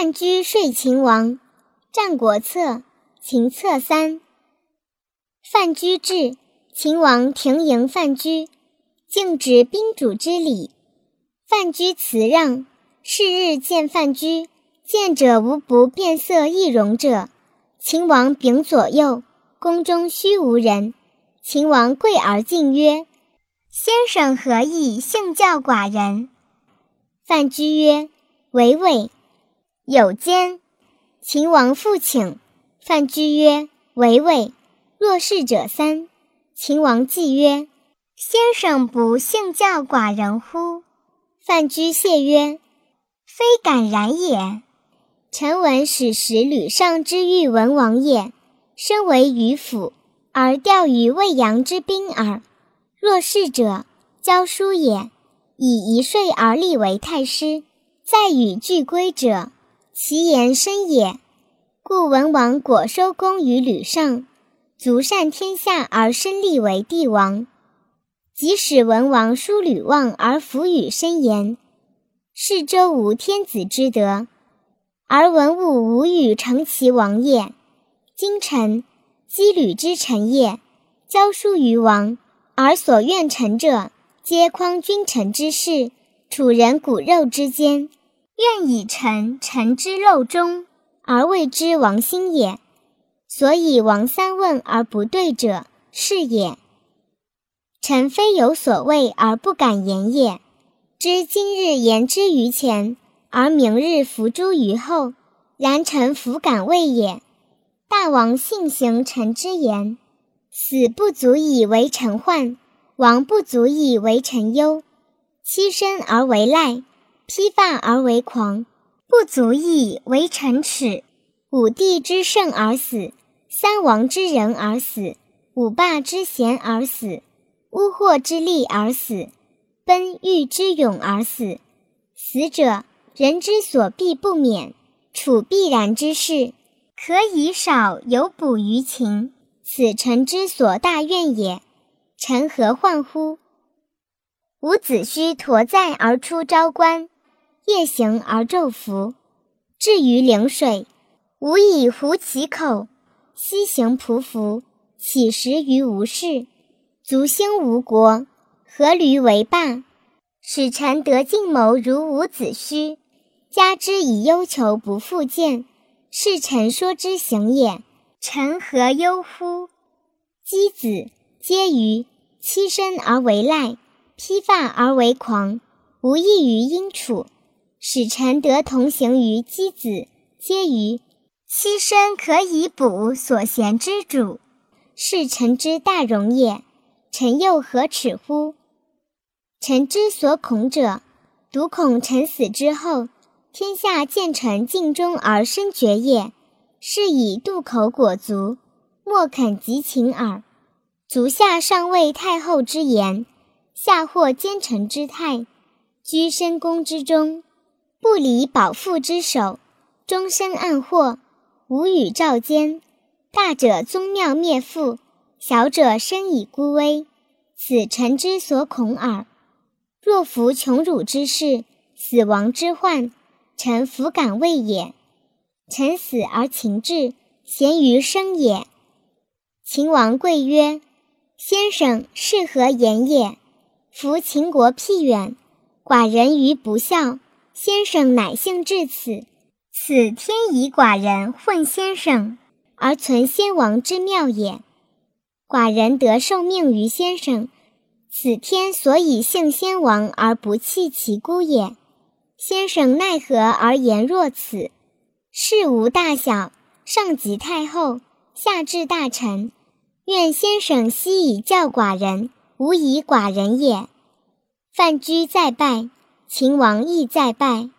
范雎说秦王，战国策，秦策三。范雎至，秦王停迎范雎，敬止宾主之礼。范雎辞让。是日见范雎，见者无不变色易容者。秦王秉左右，宫中须无人。秦王贵而进曰：“先生何意幸教寡人？”范雎曰：“唯唯。”有间。秦王复请。范雎曰：“唯唯。”若是者三。秦王既曰：“先生不幸教寡人乎？”范雎谢曰：“非敢然也。臣闻史时吕尚之欲文王也，身为虞府，而调于未阳之滨耳。若是者，教书也。以一岁而立为太师，在与俱归者。”其言深也，故文王果收功于吕尚，足善天下而身立为帝王。即使文王叔吕望而弗与深言，是周无天子之德，而文武无与成其王也。今臣积吕之臣也，教书于王，而所愿臣者，皆匡君臣之事，处人骨肉之间。愿以臣臣之陋中，而谓之王心也。所以王三问而不对者，是也。臣非有所谓而不敢言也。知今日言之于前，而明日伏诛于后，然臣弗敢谓也。大王信行臣之言，死不足以为臣患，亡不足以为臣忧。欺身而为赖。披发而为狂，不足以为臣耻；五帝之圣而死，三王之仁而死，五霸之贤而死，巫祸之利而死，奔欲之勇而死。死者，人之所必不免，处必然之事，可以少有补于情。此臣之所大愿也。臣何患乎？伍子胥驮载而出昭关。夜行而昼伏，至于陵水，吾以狐其口，西行匍匐，乞食于无事，足兴吴国，阖闾为伴，使臣得进谋如伍子胥，加之以忧求不复见，是臣说之行也。臣何忧乎？箕子皆于欺身而为赖，披发而为狂，无异于殷楚。使臣得同行于箕子，皆于妻身可以补所贤之主，是臣之大荣也。臣又何耻乎？臣之所恐者，独恐臣死之后，天下见臣尽忠而身绝也。是以渡口果足，莫肯及秦耳。足下上谓太后之言，下获奸臣之态，居深宫之中。不离保父之手，终身暗惑，无与召奸。大者宗庙灭父，小者身以孤危，此臣之所恐耳。若服穷辱之事，死亡之患，臣弗敢畏也。臣死而秦至，贤于生也。秦王贵曰：“先生是何言也？夫秦国僻远，寡人于不孝。”先生乃幸至此，此天以寡人混先生，而存先王之妙也。寡人得受命于先生，此天所以幸先王而不弃其孤也。先生奈何而言若此？事无大小，上及太后，下至大臣，愿先生悉以教寡人，无以寡人也。范雎再拜。秦王亦再拜。